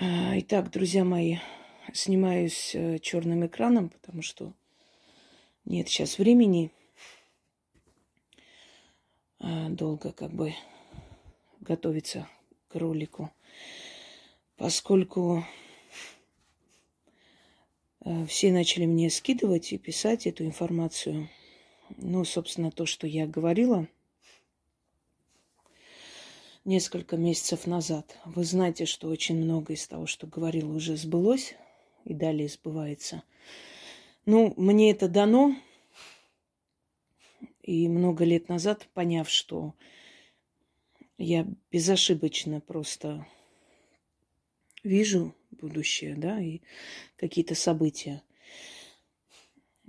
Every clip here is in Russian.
А, итак, друзья мои, снимаюсь э, черным экраном, потому что нет сейчас времени а, долго как бы готовиться к ролику, поскольку э, все начали мне скидывать и писать эту информацию. Ну, собственно, то, что я говорила – несколько месяцев назад. Вы знаете, что очень много из того, что говорила, уже сбылось и далее сбывается. Ну, мне это дано. И много лет назад, поняв, что я безошибочно просто вижу будущее, да, и какие-то события,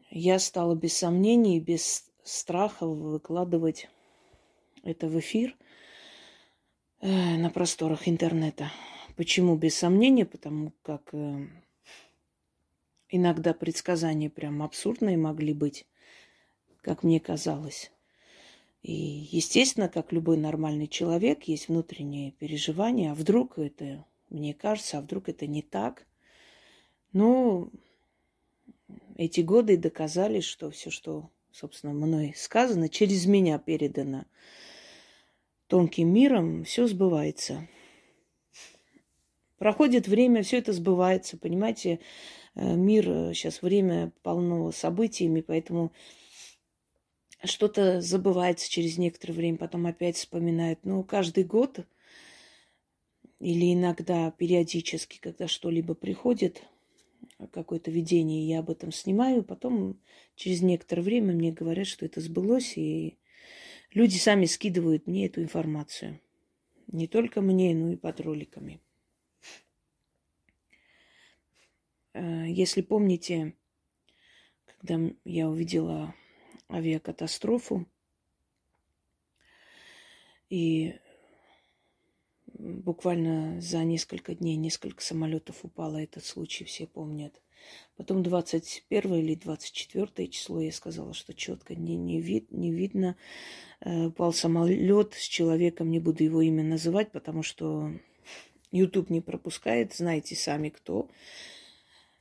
я стала без сомнений, без страха выкладывать это в эфир – на просторах интернета. Почему? Без сомнения, потому как э, иногда предсказания прям абсурдные могли быть, как мне казалось. И, естественно, как любой нормальный человек, есть внутренние переживания. А вдруг это, мне кажется, а вдруг это не так? Ну, эти годы доказали, что все, что, собственно, мной сказано, через меня передано тонким миром, все сбывается. Проходит время, все это сбывается, понимаете, э, мир сейчас э, время полно событиями, поэтому что-то забывается через некоторое время, потом опять вспоминают. Но каждый год или иногда периодически, когда что-либо приходит, какое-то видение, я об этом снимаю, потом через некоторое время мне говорят, что это сбылось, и Люди сами скидывают мне эту информацию. Не только мне, но и под роликами. Э, если помните, когда я увидела авиакатастрофу, и буквально за несколько дней несколько самолетов упало, этот случай все помнят – Потом 21 или 24 число я сказала, что четко не, не, вид, не видно. Э, упал самолет с человеком, не буду его имя называть, потому что YouTube не пропускает, знаете сами кто,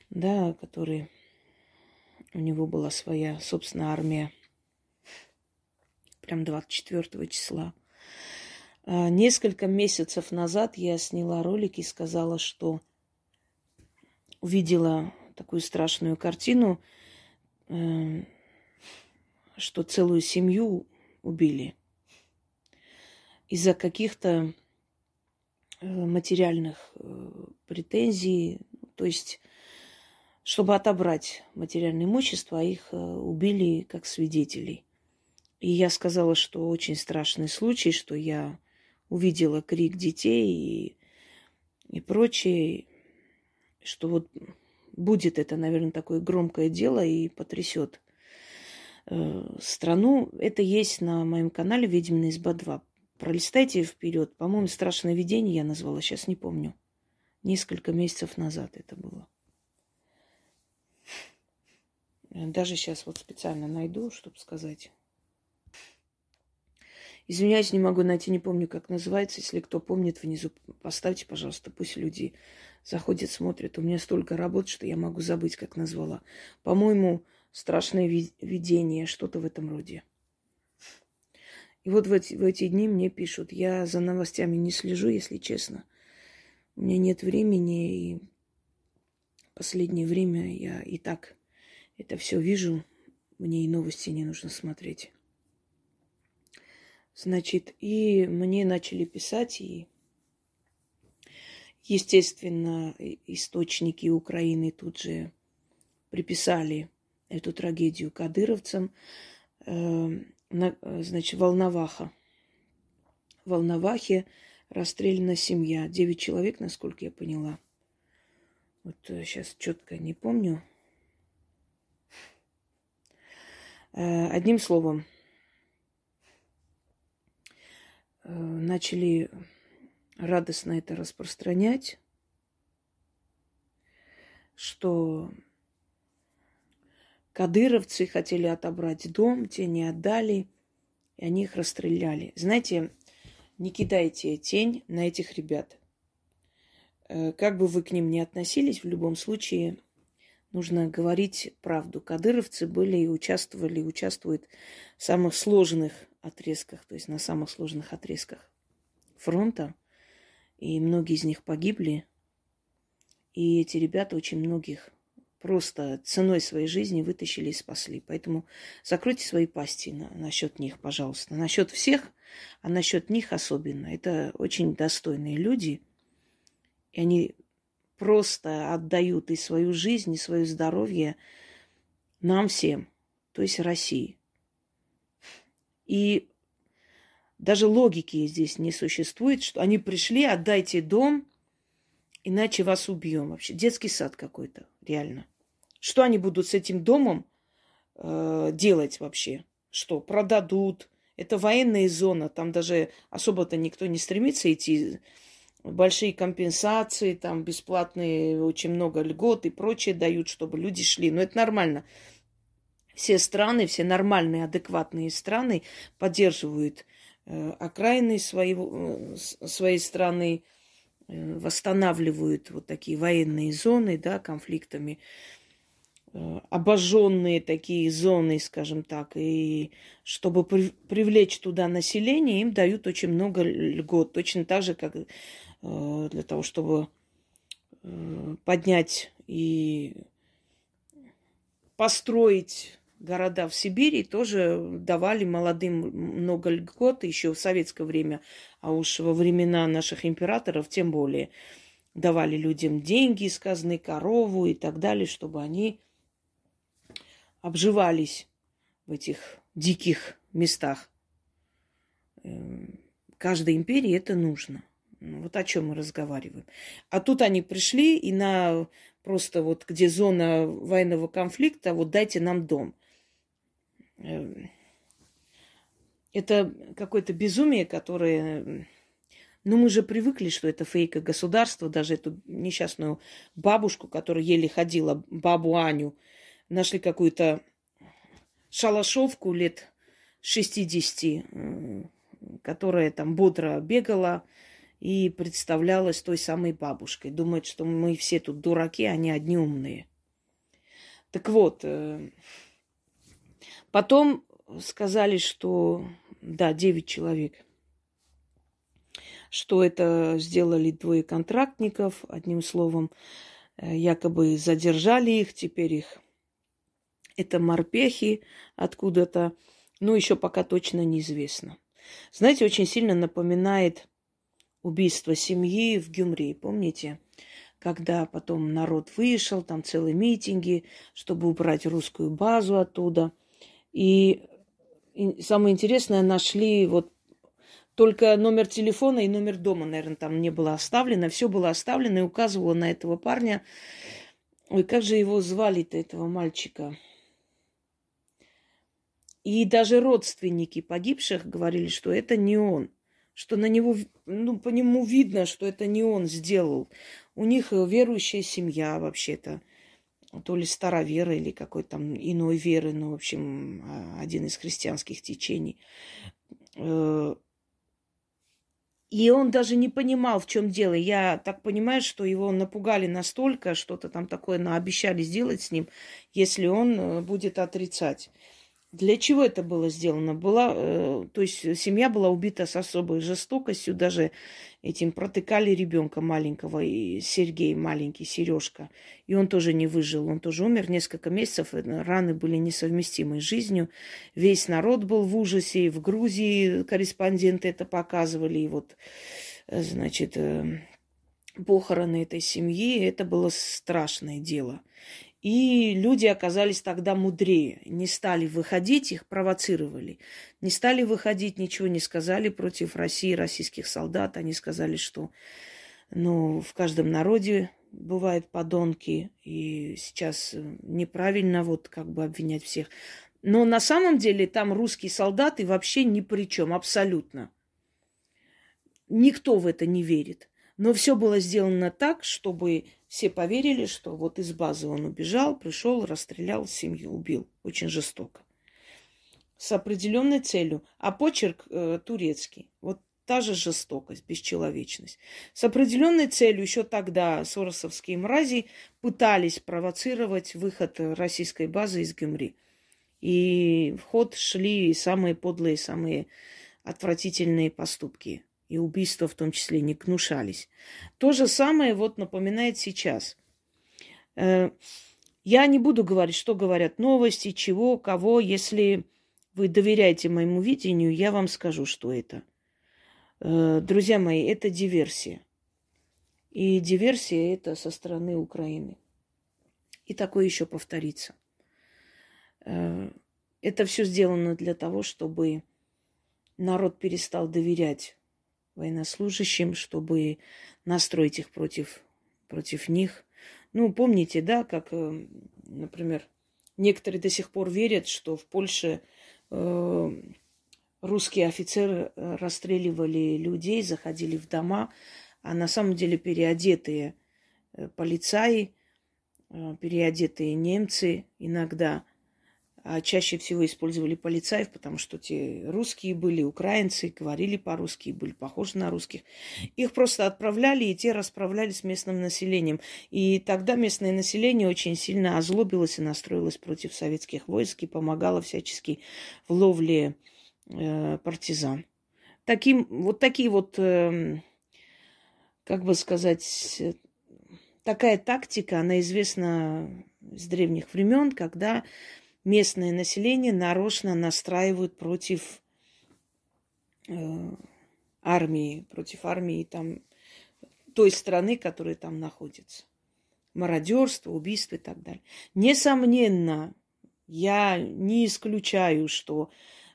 да, который у него была своя, собственно, армия. Прям 24 числа. А, несколько месяцев назад я сняла ролик и сказала, что увидела такую страшную картину, э, что целую семью убили из-за каких-то э, материальных э, претензий, то есть чтобы отобрать материальное имущество, а их убили как свидетелей. И я сказала, что очень страшный случай, что я увидела крик детей и, и прочее, что вот будет это, наверное, такое громкое дело и потрясет э, страну. Это есть на моем канале «Ведьмина изба 2». Пролистайте вперед. По-моему, «Страшное видение» я назвала, сейчас не помню. Несколько месяцев назад это было. Даже сейчас вот специально найду, чтобы сказать. Извиняюсь, не могу найти, не помню, как называется. Если кто помнит, внизу поставьте, пожалуйста, пусть люди заходят, смотрят. У меня столько работ, что я могу забыть, как назвала. По-моему, страшное видение, что-то в этом роде. И вот в эти, в эти дни мне пишут, я за новостями не слежу, если честно. У меня нет времени, и последнее время я и так это все вижу. Мне и новости не нужно смотреть. Значит, и мне начали писать, и Естественно, источники Украины тут же приписали эту трагедию кадыровцам. Эм, значит, Волноваха. В Волновахе расстреляна семья. Девять человек, насколько я поняла. Вот сейчас э, четко не помню. Э, одним словом, э, начали радостно это распространять, что кадыровцы хотели отобрать дом, те не отдали, и они их расстреляли. Знаете, не кидайте тень на этих ребят. Э, как бы вы к ним ни относились, в любом случае нужно говорить правду. Кадыровцы были и участвовали, и участвуют в самых сложных отрезках, то есть на самых сложных отрезках фронта. И многие из них погибли. И эти ребята очень многих просто ценой своей жизни вытащили и спасли. Поэтому закройте свои пасти на, насчет них, пожалуйста. Насчет всех, а насчет них особенно. Это очень достойные люди. И они просто отдают и свою жизнь, и свое здоровье нам всем, то есть России. И даже логики здесь не существует, что они пришли, отдайте дом, иначе вас убьем. Вообще детский сад какой-то, реально. Что они будут с этим домом э, делать вообще? Что, продадут? Это военная зона, там даже особо-то никто не стремится идти большие компенсации, там бесплатные, очень много льгот и прочее дают, чтобы люди шли. Но это нормально. Все страны, все нормальные, адекватные страны поддерживают окраины своего, э, своей страны, э, восстанавливают вот такие военные зоны, да, конфликтами, э, обожженные такие зоны, скажем так, и чтобы при, привлечь туда население, им дают очень много льгот, точно так же, как Э, для того, чтобы э, поднять и построить города в Сибири, тоже давали молодым много льгот еще в советское время, а уж во времена наших императоров тем более давали людям деньги казны, корову и так далее, чтобы они обживались в этих диких местах. Эм, каждой империи это нужно. Ну, вот о чем мы разговариваем. А тут они пришли и на просто вот где зона военного конфликта, вот дайте нам дом. Эм, это какое-то безумие, которое... Ну, мы же привыкли, что это фейка государства. Даже эту несчастную бабушку, которая еле ходила, бабу Аню, нашли какую-то шалашовку лет 60, которая там бодро бегала, и представлялась той самой бабушкой. Думает, что мы все тут дураки, они одни умные. Так вот, э, потом сказали, что да, 9 человек, что это сделали двое контрактников, одним словом, э, якобы задержали их, теперь их это морпехи откуда-то, ну, еще пока точно неизвестно. Знаете, очень сильно напоминает убийство семьи в Гюмри, помните? Когда потом народ вышел, там целые митинги, чтобы убрать русскую базу оттуда. И, самое интересное, нашли вот только номер телефона и номер дома, наверное, там не было оставлено. Все было оставлено и указывало на этого парня. Ой, как же его звали-то, этого мальчика? И даже родственники погибших говорили, что это не он что на него, ну, по нему видно, что это не он сделал. У них верующая семья вообще-то. То ли старовера или какой-то там иной веры, ну, в общем, а, один из христианских течений. Э, и он даже не понимал, в чем дело. Я так понимаю, что его напугали настолько, что-то там такое наобещали сделать с ним, если он э, будет отрицать. Для чего это было сделано? Была, э, то есть семья была убита с особой жестокостью, даже этим протыкали ребенка маленького, и Сергей маленький, Сережка. И он тоже не выжил, он тоже умер несколько месяцев, э, раны были несовместимы с жизнью. Весь народ был в ужасе, и в Грузии корреспонденты это показывали, и вот, э, значит, э, похороны этой семьи, это было страшное дело. И люди оказались тогда мудрее, не стали выходить, их провоцировали. Не стали выходить, ничего не сказали против России, российских солдат. Они сказали, что ну, в каждом народе бывают подонки, и сейчас неправильно вот как бы обвинять всех. Но на самом деле там русские солдаты вообще ни при чем, абсолютно. Никто в это не верит. Но все было сделано так, чтобы все поверили, что вот из базы он убежал, пришел, расстрелял семью, убил. Очень жестоко. С определенной целью. А почерк э, турецкий. Вот та же жестокость, бесчеловечность. С определенной целью еще тогда соросовские мрази пытались провоцировать выход российской базы из Гюмри. И в ход шли самые подлые, самые отвратительные поступки. И убийства в том числе не гнушались. То же самое вот напоминает сейчас. Э, я не буду говорить, что говорят новости, чего, кого. Если вы доверяете моему видению, я вам скажу, что это. Э, друзья мои, это диверсия. И диверсия это со стороны Украины. И такое еще повторится. Э, это все сделано для того, чтобы народ перестал доверять военнослужащим, чтобы настроить их против, против них. Ну, помните, да, как, э, например, некоторые до сих пор верят, что в Польше э, русские офицеры расстреливали людей, заходили в дома, а на самом деле переодетые э, полицаи, э, переодетые немцы иногда а чаще всего использовали полицаев, потому что те русские были, украинцы, говорили по-русски, были похожи на русских. Их просто отправляли, и те расправлялись с местным населением. И тогда местное население очень сильно озлобилось и настроилось против советских войск и помогало всячески в ловле э, партизан. Таким, вот такие вот, э, как бы сказать, такая тактика, она известна с древних времен, когда местное население нарочно настраивают против э, армии, против армии там той страны, которая там находится. Мародерство, убийство и так далее. Несомненно, я не исключаю, что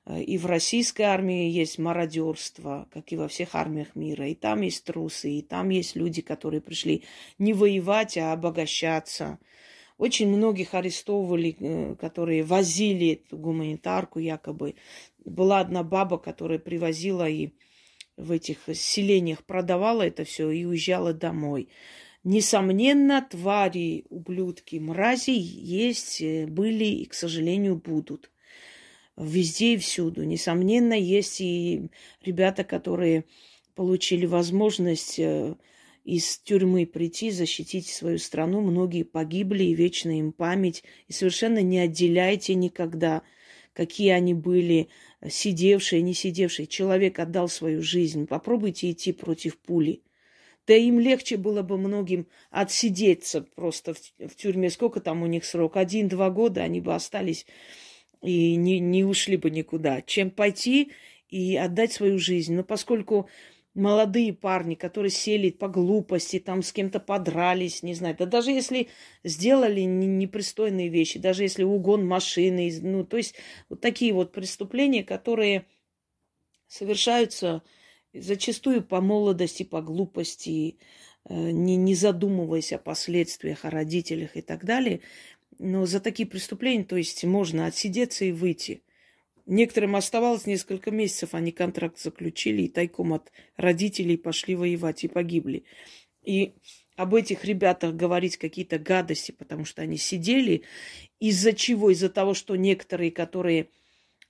э, и в российской армии есть мародерство, как и во всех армиях мира. И там есть трусы, и там есть люди, которые пришли не воевать, а обогащаться – очень многих арестовывали, э, которые возили эту гуманитарку якобы. Была одна баба, которая привозила и в этих селениях продавала это все и уезжала домой. Несомненно, твари, ублюдки, мрази есть, э, были и, к сожалению, будут. Везде и всюду. Несомненно, есть и ребята, которые получили возможность э, из тюрьмы прийти, защитить свою страну. Многие погибли, и вечная им память. И совершенно не отделяйте никогда, какие они были, сидевшие, не сидевшие. Человек отдал свою жизнь. Попробуйте идти против пули. Да им легче было бы многим отсидеться просто в, в тюрьме. Сколько там у них срок? Один-два года они бы остались и не, не ушли бы никуда, чем пойти и отдать свою жизнь. Но поскольку молодые парни, которые сели по глупости, там с кем-то подрались, не знаю. Да даже если сделали непристойные вещи, даже если угон машины, ну, то есть вот такие вот преступления, которые совершаются зачастую по молодости, по глупости, э, не, не задумываясь о последствиях, о родителях и так далее. Но за такие преступления, то есть можно отсидеться и выйти – Некоторым оставалось несколько месяцев, они контракт заключили и тайком от родителей пошли воевать и погибли. И об этих ребятах говорить какие-то гадости, потому что они сидели. Из-за чего? Из-за того, что некоторые, которые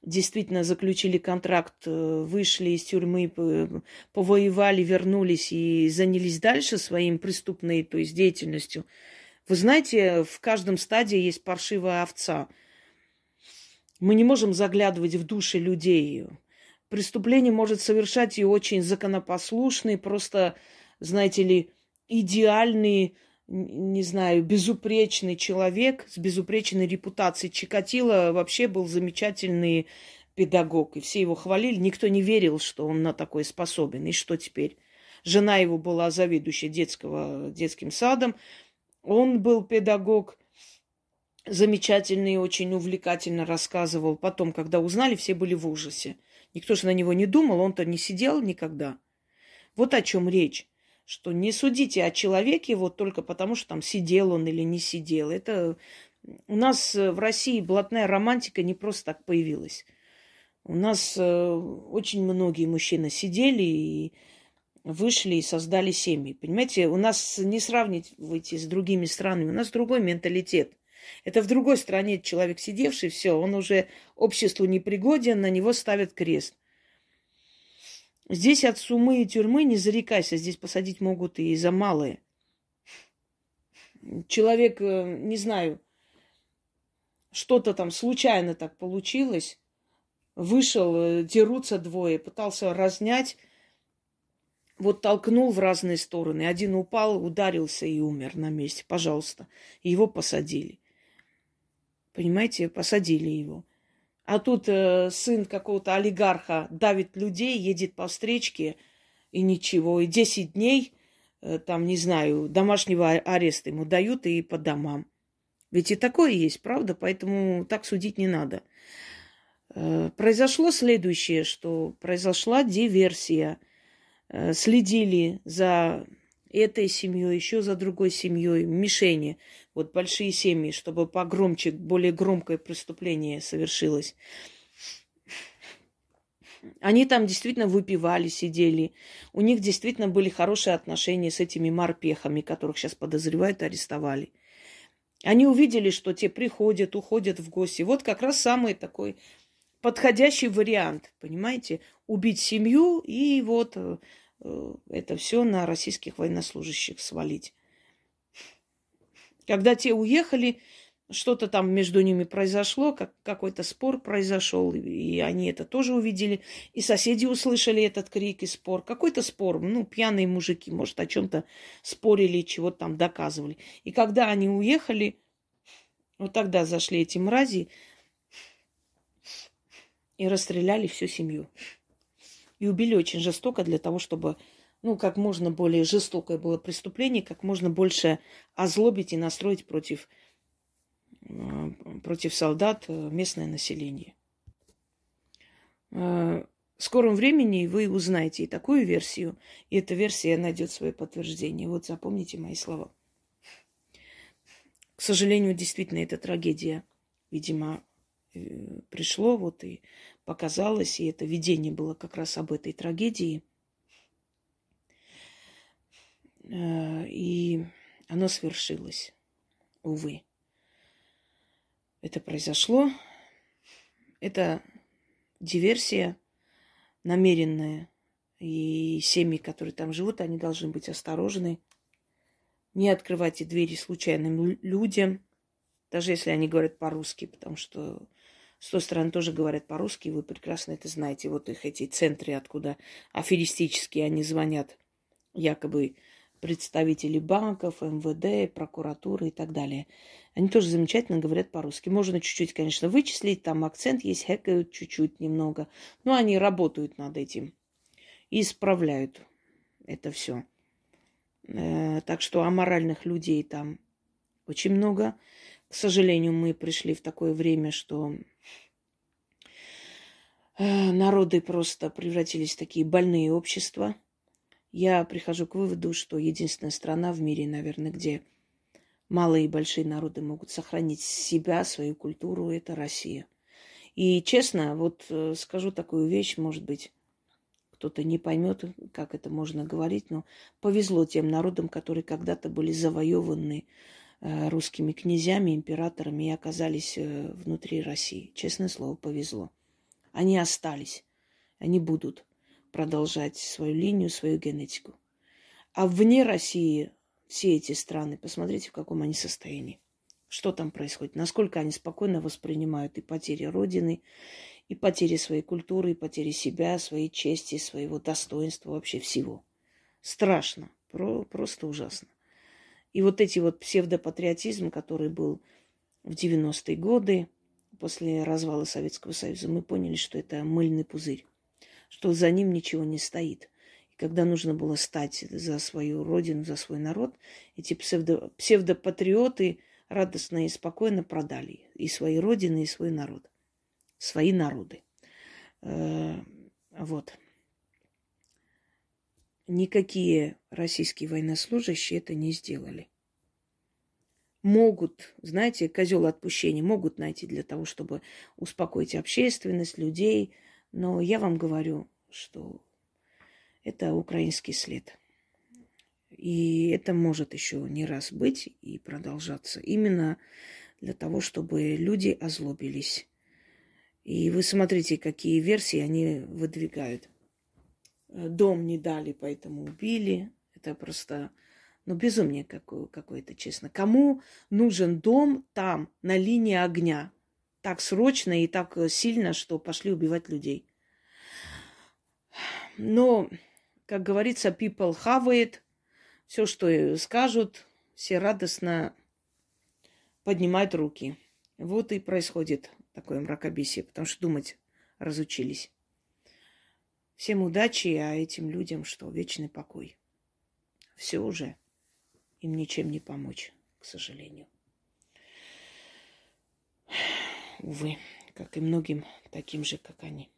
действительно заключили контракт, э, вышли из тюрьмы, повоевали, вернулись и занялись дальше своим преступной, то есть деятельностью. Вы знаете, в каждом стадии есть паршивая овца – мы не можем заглядывать в души людей. Преступление может совершать и очень законопослушный, просто, знаете ли, идеальный, не знаю, безупречный человек с безупречной репутацией. Чикатило вообще был замечательный педагог, и все его хвалили. Никто не верил, что он на такое способен. И что теперь? Жена его была заведующей детского, детским садом. Он был педагог замечательно и очень увлекательно рассказывал. Потом, когда узнали, все были в ужасе. Никто же на него не думал, он-то не сидел никогда. Вот о чем речь. Что не судите о человеке вот только потому, что там сидел он или не сидел. Это у нас в России блатная романтика не просто так появилась. У нас э, очень многие мужчины сидели и вышли и создали семьи. Понимаете, у нас не сравнивайте с другими странами, у нас другой менталитет – это в другой стране человек сидевший, все, он уже обществу непригоден, на него ставят крест. Здесь от сумы и тюрьмы не зарекайся, здесь посадить могут и за малые. Человек, э, не знаю, что-то там случайно так получилось, вышел, э, дерутся двое, пытался разнять, вот толкнул в разные стороны. Один упал, ударился и умер на месте. Пожалуйста. его посадили. Понимаете, посадили его. А тут э, сын какого-то олигарха давит людей, едет по встречке, и ничего. И 10 дней, э, там, не знаю, домашнего ареста ему дают и по домам. Ведь и такое есть, правда? Поэтому так судить не надо. Э, произошло следующее, что произошла диверсия. Э, следили за этой семьей, еще за другой семьей, мишени, вот большие семьи, чтобы погромче, более громкое преступление совершилось. Они там действительно выпивали, сидели. У них действительно были хорошие отношения с этими морпехами, которых сейчас подозревают арестовали. Они увидели, что те приходят, уходят в гости. Вот как раз самый такой подходящий вариант, понимаете? Убить семью и вот Э, это все на российских военнослужащих свалить. Когда те уехали, что-то там между ними произошло, как, какой-то спор произошел, и они это тоже увидели. И соседи услышали этот крик и спор. Какой-то спор, ну, пьяные мужики, может, о чем-то спорили, чего-то там доказывали. И когда они уехали, вот тогда зашли эти мрази и расстреляли всю семью и убили очень жестоко для того, чтобы ну, как можно более жестокое было преступление, как можно больше озлобить и настроить против, э, против солдат э, местное население. Э, в скором времени вы узнаете и такую версию, и эта версия найдет свое подтверждение. Вот запомните мои слова. К сожалению, действительно, эта трагедия, видимо, пришло вот и показалось, и это видение было как раз об этой трагедии. Э, и оно свершилось, увы. Это произошло. Это диверсия намеренная. И семьи, которые там живут, они должны быть осторожны. Не открывайте двери случайным людям, даже если они говорят по-русски, потому что с той стороны тоже говорят по-русски, вы прекрасно это знаете. Вот их эти центры, откуда аферистические они звонят, якобы представители банков, МВД, прокуратуры и так далее. Они тоже замечательно говорят по-русски. Можно чуть-чуть, конечно, вычислить, там акцент есть, хэкают чуть-чуть немного. Но они работают над этим и исправляют это все. Э, так что аморальных людей там очень много. К сожалению, мы пришли в такое время, что э, народы просто превратились в такие больные общества. Я прихожу к выводу, что единственная страна в мире, наверное, где малые и большие народы могут сохранить себя, свою культуру, это Россия. И честно, вот э, скажу такую вещь, может быть, кто-то не поймет, как это можно говорить, но повезло тем народам, которые когда-то были завоеваны русскими князьями, императорами и оказались э, внутри России. Честное слово, повезло. Они остались. Они будут продолжать свою линию, свою генетику. А вне России все эти страны, посмотрите, в каком они состоянии. Что там происходит? Насколько они спокойно воспринимают и потери Родины, и потери своей культуры, и потери себя, своей чести, своего достоинства, вообще всего. Страшно. Про, просто ужасно. И вот эти вот псевдопатриотизм, который был в 90-е годы, после развала Советского Союза, мы поняли, что это мыльный пузырь, что за ним ничего не стоит. И когда нужно было стать за свою родину, за свой народ, эти псевдо, псевдопатриоты радостно и спокойно продали и свои родины, и свой народ. Свои народы. Э, вот никакие российские военнослужащие это не сделали. Могут, знаете, козел отпущения могут найти для того, чтобы успокоить общественность, людей. Но я вам говорю, что это украинский след. И это может еще не раз быть и продолжаться. Именно для того, чтобы люди озлобились. И вы смотрите, какие версии они выдвигают. Э, дом не дали, поэтому убили. Это просто, ну, безумие какое- какое-то, честно. Кому нужен дом там, на линии огня? Так срочно и так сильно, что пошли убивать людей. Но, как говорится, people it. Все, что скажут, все радостно поднимают руки. Вот и происходит такое мракобесие, потому что думать разучились. Всем удачи, а этим людям что? Вечный покой. Все уже. Им ничем не помочь, к сожалению. Увы, как и многим таким же, как они.